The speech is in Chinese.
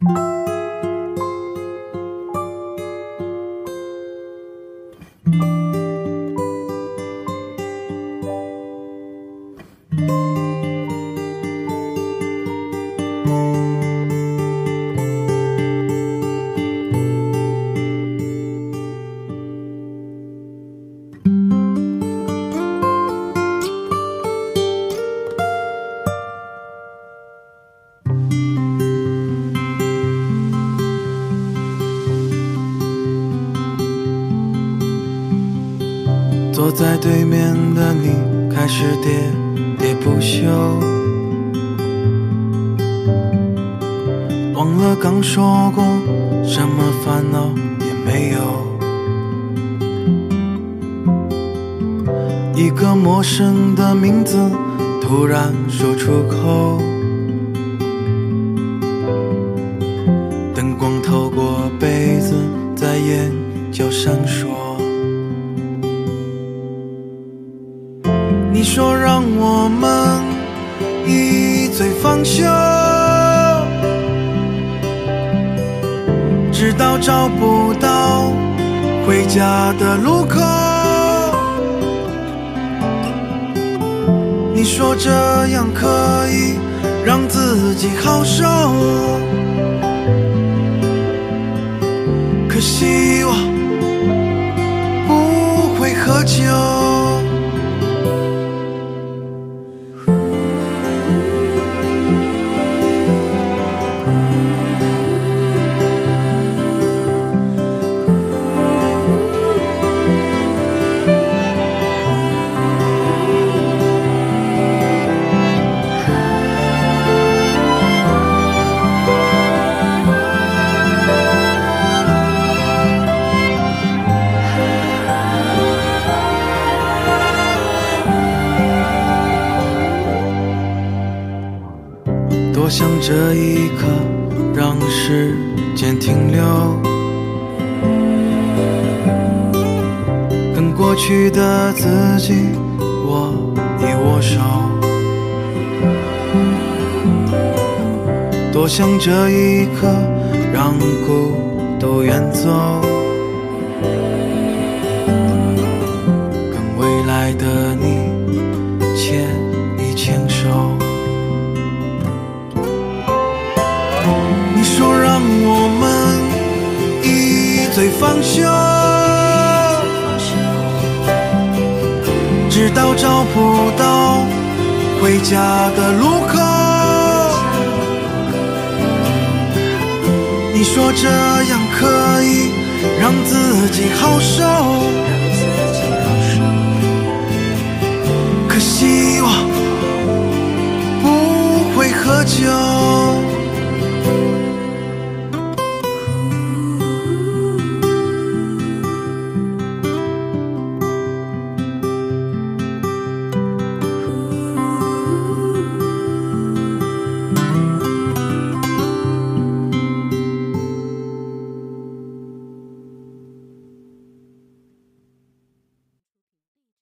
thank you. 坐在对面的你开始喋喋不休，忘了刚说过什么烦恼也没有。一个陌生的名字突然说出口，灯光透过被子在眼角闪烁。说让我们一醉方休，直到找不到回家的路口。你说这样可以让自己好受，可惜我不会喝酒。多想这一刻让时间停留，跟过去的自己握一握手。多想这一刻让孤独远走，你说让我们一醉方休，直到找不到回家的路口。你说这样可以让自己好受，可惜我不会喝酒。